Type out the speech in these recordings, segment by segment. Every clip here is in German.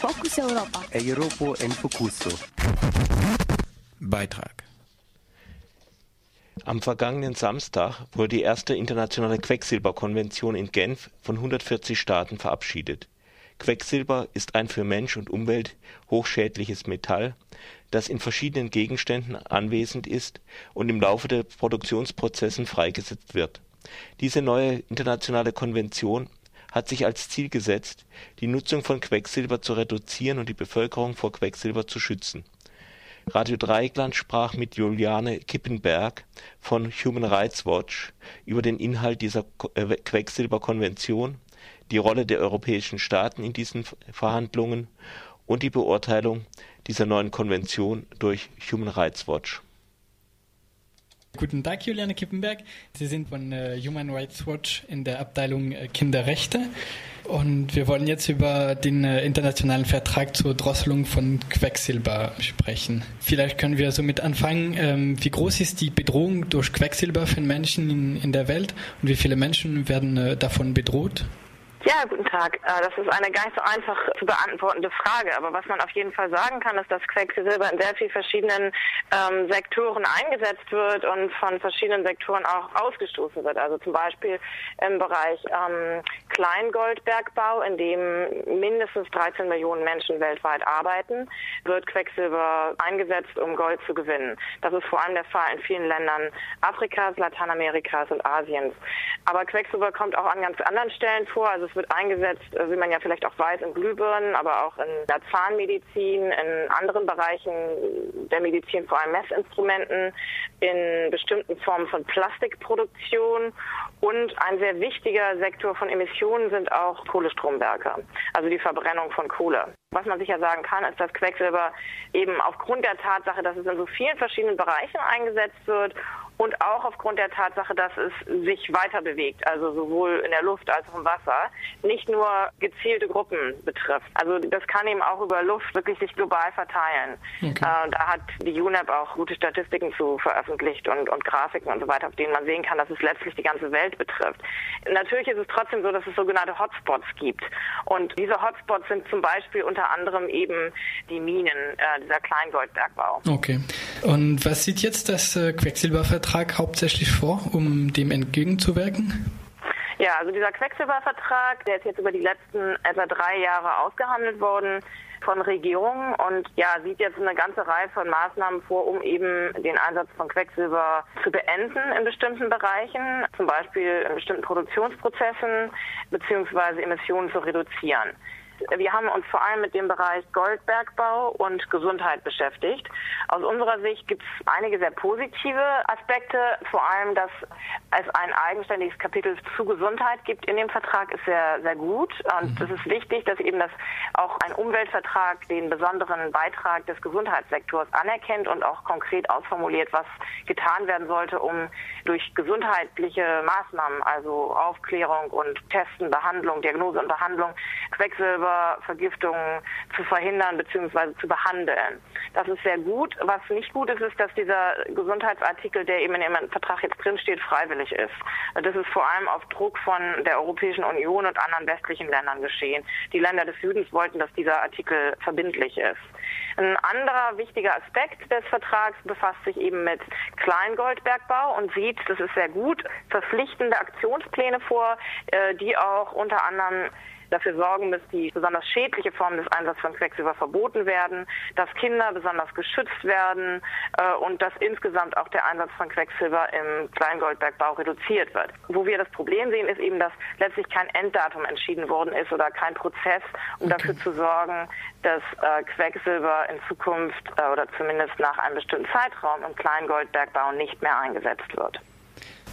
Fokus Europa. Europa en Focuso. Beitrag. Am vergangenen Samstag wurde die erste internationale Quecksilberkonvention in Genf von 140 Staaten verabschiedet. Quecksilber ist ein für Mensch und Umwelt hochschädliches Metall, das in verschiedenen Gegenständen anwesend ist und im Laufe der Produktionsprozessen freigesetzt wird. Diese neue internationale Konvention hat sich als Ziel gesetzt, die Nutzung von Quecksilber zu reduzieren und die Bevölkerung vor Quecksilber zu schützen. Radio Dreieckland sprach mit Juliane Kippenberg von Human Rights Watch über den Inhalt dieser äh, Quecksilberkonvention, die Rolle der europäischen Staaten in diesen Verhandlungen und die Beurteilung dieser neuen Konvention durch Human Rights Watch. Guten Tag, Juliane Kippenberg. Sie sind von äh, Human Rights Watch in der Abteilung äh, Kinderrechte. Und wir wollen jetzt über den äh, internationalen Vertrag zur Drosselung von Quecksilber sprechen. Vielleicht können wir somit anfangen. Ähm, wie groß ist die Bedrohung durch Quecksilber für Menschen in, in der Welt und wie viele Menschen werden äh, davon bedroht? Ja, guten Tag. Äh, das ist eine gar nicht so einfach zu beantwortende Frage. Aber was man auf jeden Fall sagen kann, ist, dass Quecksilber in sehr vielen verschiedenen ähm, Sektoren eingesetzt wird und von verschiedenen Sektoren auch ausgestoßen wird. Also zum Beispiel im Bereich ähm, Kleingoldbergbau, in dem mindestens 13 Millionen Menschen weltweit arbeiten, wird Quecksilber eingesetzt, um Gold zu gewinnen. Das ist vor allem der Fall in vielen Ländern Afrikas, Lateinamerikas und Asiens. Aber Quecksilber kommt auch an ganz anderen Stellen vor. Also es wird eingesetzt, äh, wie man ja vielleicht auch weiß, in Glühbirnen, aber auch in der Zahnmedizin, in anderen Bereichen der Medizin, vor allem Messinstrumenten, in bestimmten Formen von Plastikproduktion und ein sehr wichtiger Sektor von Emissionen sind auch Kohlestromwerke, also die Verbrennung von Kohle. Was man sicher sagen kann, ist, dass Quecksilber eben aufgrund der Tatsache, dass es in so vielen verschiedenen Bereichen eingesetzt wird und auch aufgrund der Tatsache, dass es sich weiter bewegt, also sowohl in der Luft als auch im Wasser, nicht nur gezielte Gruppen betrifft. Also das kann eben auch über Luft wirklich sich global verteilen. Okay. Äh, da hat die UNEP auch gute Statistiken zu veröffentlicht und, und Grafiken und so weiter, auf denen man sehen kann, dass es letztlich die ganze Welt betrifft. Natürlich ist es trotzdem so, dass es sogenannte Hotspots gibt. Und diese Hotspots sind zum Beispiel unter anderem eben die Minen, äh, dieser Kleingoldbergbau. Okay. Und was sieht jetzt das äh, Quecksilbervertrag Vertrag hauptsächlich vor, um dem entgegenzuwirken? Ja, also dieser Quecksilbervertrag, der ist jetzt über die letzten etwa drei Jahre ausgehandelt worden von Regierungen und ja, sieht jetzt eine ganze Reihe von Maßnahmen vor, um eben den Einsatz von Quecksilber zu beenden in bestimmten Bereichen, zum Beispiel in bestimmten Produktionsprozessen beziehungsweise Emissionen zu reduzieren. Wir haben uns vor allem mit dem Bereich Goldbergbau und Gesundheit beschäftigt. Aus unserer Sicht gibt es einige sehr positive Aspekte, vor allem, dass es ein eigenständiges Kapitel zu Gesundheit gibt in dem Vertrag, ist sehr, sehr gut. Und mhm. es ist wichtig, dass eben das auch ein Umweltvertrag den besonderen Beitrag des Gesundheitssektors anerkennt und auch konkret ausformuliert, was getan werden sollte, um durch gesundheitliche Maßnahmen, also Aufklärung und Testen, Behandlung, Diagnose und Behandlung, Quecksilber Vergiftungen zu verhindern bzw. zu behandeln. Das ist sehr gut. Was nicht gut ist, ist, dass dieser Gesundheitsartikel, der eben in dem Vertrag jetzt drinsteht, freiwillig ist. Das ist vor allem auf Druck von der Europäischen Union und anderen westlichen Ländern geschehen. Die Länder des Südens wollten, dass dieser Artikel verbindlich ist. Ein anderer wichtiger Aspekt des Vertrags befasst sich eben mit Kleingoldbergbau und sieht, das ist sehr gut, verpflichtende Aktionspläne vor, äh, die auch unter anderem dafür sorgen, dass die besonders schädliche Formen des Einsatzes von Quecksilber verboten werden, dass Kinder besonders geschützt werden äh, und dass insgesamt auch der Einsatz von Quecksilber im Kleingoldbergbau reduziert wird. Wo wir das Problem sehen, ist eben, dass letztlich kein Enddatum entschieden worden ist oder kein Prozess, um okay. dafür zu sorgen, dass äh, Quecksilber in Zukunft äh, oder zumindest nach einem bestimmten Zeitraum im Kleingoldbergbau nicht mehr eingesetzt wird.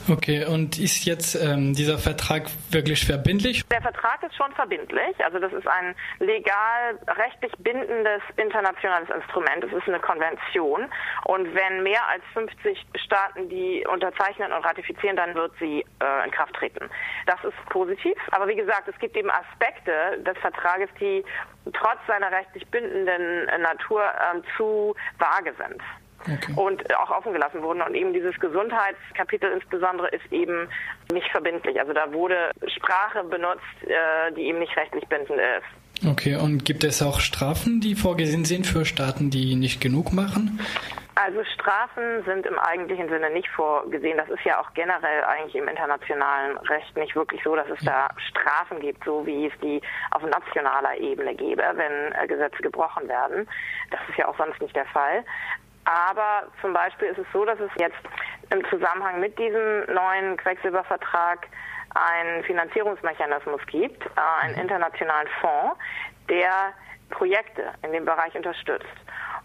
Okay, und ist jetzt ähm, dieser Vertrag wirklich verbindlich? Der Vertrag ist schon verbindlich. Also das ist ein legal, rechtlich bindendes internationales Instrument. Es ist eine Konvention. Und wenn mehr als 50 Staaten die unterzeichnen und ratifizieren, dann wird sie äh, in Kraft treten. Das ist positiv. Aber wie gesagt, es gibt eben Aspekte des Vertrages, die trotz seiner rechtlich bindenden Natur äh, zu vage sind okay. und auch offen gelassen wurden. Und eben dieses Gesundheitskapitel insbesondere ist eben nicht verbindlich. Also da wurde Sprache benutzt, äh, die eben nicht rechtlich bindend ist. Okay, und gibt es auch Strafen, die vorgesehen sind für Staaten, die nicht genug machen? Also Strafen sind im eigentlichen Sinne nicht vorgesehen. Das ist ja auch generell eigentlich im internationalen Recht nicht wirklich so, dass es da Strafen gibt, so wie es die auf nationaler Ebene gäbe, wenn äh, Gesetze gebrochen werden. Das ist ja auch sonst nicht der Fall. Aber zum Beispiel ist es so, dass es jetzt im Zusammenhang mit diesem neuen Quecksilbervertrag einen Finanzierungsmechanismus gibt, äh, einen internationalen Fonds, der Projekte in dem Bereich unterstützt.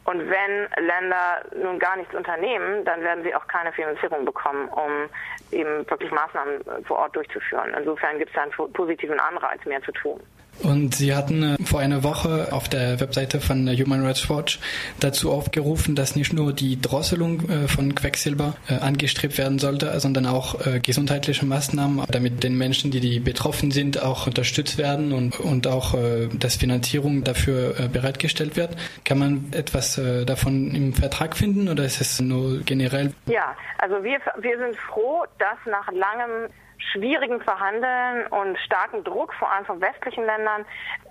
Und wenn Länder nun gar nichts unternehmen, dann werden sie auch keine Finanzierung bekommen, um eben wirklich Maßnahmen vor Ort durchzuführen. Insofern gibt es da einen positiven Anreiz, mehr zu tun. Und Sie hatten äh, vor einer Woche auf der Webseite von äh, Human Rights Watch dazu aufgerufen, dass nicht nur die Drosselung äh, von Quecksilber angestrebt werden sollte, sondern auch gesundheitliche Maßnahmen, damit den Menschen, die, die betroffen sind, auch unterstützt werden und, und auch, dass Finanzierung dafür bereitgestellt wird. Kann man etwas davon im Vertrag finden oder ist es nur generell? Ja, also wir, wir sind froh, dass nach langem schwierigen Verhandeln und starken Druck, vor allem von westlichen Ländern,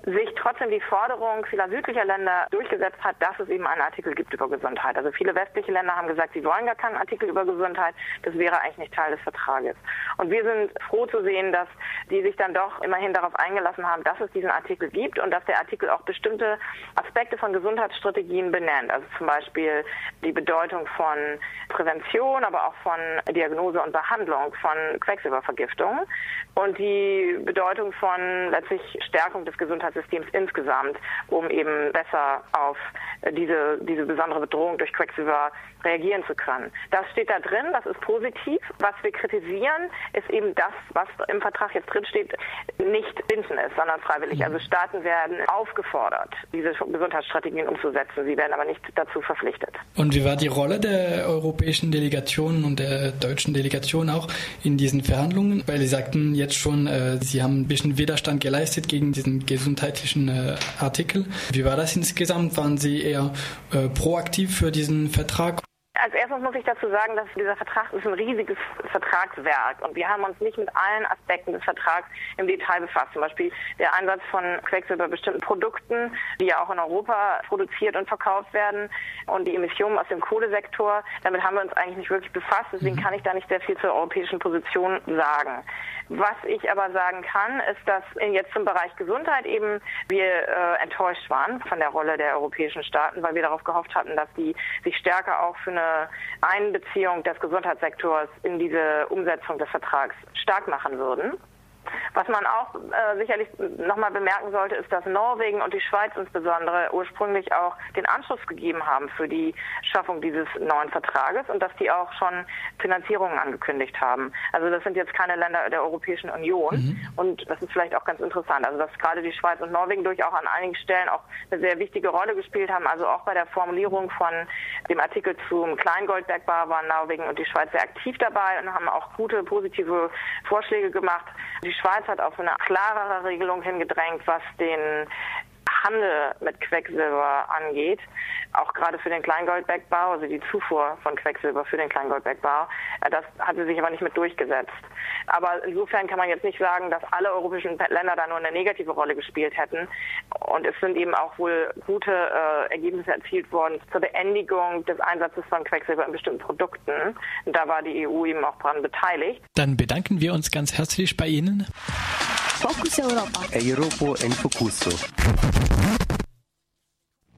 sich trotzdem die Forderung vieler südlicher Länder durchgesetzt hat, dass es eben einen Artikel gibt über Gesundheit. Also viele westliche Länder haben gesagt, sie wollen gar keinen Artikel über Gesundheit. Das wäre eigentlich nicht Teil des Vertrages. Und wir sind froh zu sehen, dass die sich dann doch immerhin darauf eingelassen haben, dass es diesen Artikel gibt und dass der Artikel auch bestimmte Aspekte von Gesundheitsstrategien benennt. Also zum Beispiel die Bedeutung von Prävention, aber auch von Diagnose und Behandlung von Quecksilbervergiftung und die Bedeutung von letztlich Stärkung des Gesundheitssystems insgesamt, um eben besser auf diese, diese besondere Bedrohung durch Quecksilber reagieren zu können. Das steht da drin, das ist positiv. Was wir kritisieren, ist eben das, was im Vertrag jetzt drinsteht, nicht bindend ist, sondern freiwillig. Also Staaten werden aufgefordert, diese Gesundheitsstrategien umzusetzen. Sie werden aber nicht dazu verpflichtet. Und wie war die Rolle der europäischen Delegationen und der deutschen Delegation auch in diesen Verhandlungen? Weil Sie sagten jetzt schon, äh, Sie haben ein bisschen Widerstand geleistet gegen diesen gesundheitlichen äh, Artikel. Wie war das insgesamt? Waren Sie eher äh, proaktiv für diesen Vertrag? Als erstes muss ich dazu sagen, dass dieser Vertrag ist ein riesiges Vertragswerk und wir haben uns nicht mit allen Aspekten des Vertrags im Detail befasst. Zum Beispiel der Einsatz von Quecksilber bei bestimmten Produkten, die ja auch in Europa produziert und verkauft werden und die Emissionen aus dem Kohlesektor. Damit haben wir uns eigentlich nicht wirklich befasst, deswegen mhm. kann ich da nicht sehr viel zur europäischen Position sagen. Was ich aber sagen kann, ist, dass jetzt im Bereich Gesundheit eben wir äh, enttäuscht waren von der Rolle der europäischen Staaten, weil wir darauf gehofft hatten, dass die sich stärker auch für eine Einbeziehung des Gesundheitssektors in diese Umsetzung des Vertrags stark machen würden. Was man auch äh, sicherlich nochmal bemerken sollte, ist, dass Norwegen und die Schweiz insbesondere ursprünglich auch den Anschluss gegeben haben für die Schaffung dieses neuen Vertrages und dass die auch schon Finanzierungen angekündigt haben. Also das sind jetzt keine Länder der Europäischen Union mhm. und das ist vielleicht auch ganz interessant. Also dass gerade die Schweiz und Norwegen durchaus an einigen Stellen auch eine sehr wichtige Rolle gespielt haben. Also auch bei der Formulierung von dem Artikel zum Kleingoldbergbau waren Norwegen und die Schweiz sehr aktiv dabei und haben auch gute positive Vorschläge gemacht. Die Schweiz hat auf eine klarere Regelung hingedrängt, was den Handel mit Quecksilber angeht, auch gerade für den Kleingoldbergbau, also die Zufuhr von Quecksilber für den Kleingoldbergbau, äh, das hatte sich aber nicht mit durchgesetzt. Aber insofern kann man jetzt nicht sagen, dass alle europäischen Länder da nur eine negative Rolle gespielt hätten. Und es sind eben auch wohl gute äh, Ergebnisse erzielt worden zur Beendigung des Einsatzes von Quecksilber in bestimmten Produkten. Und da war die EU eben auch dran beteiligt. Dann bedanken wir uns ganz herzlich bei Ihnen. Focus Europa. Europa in Focuso.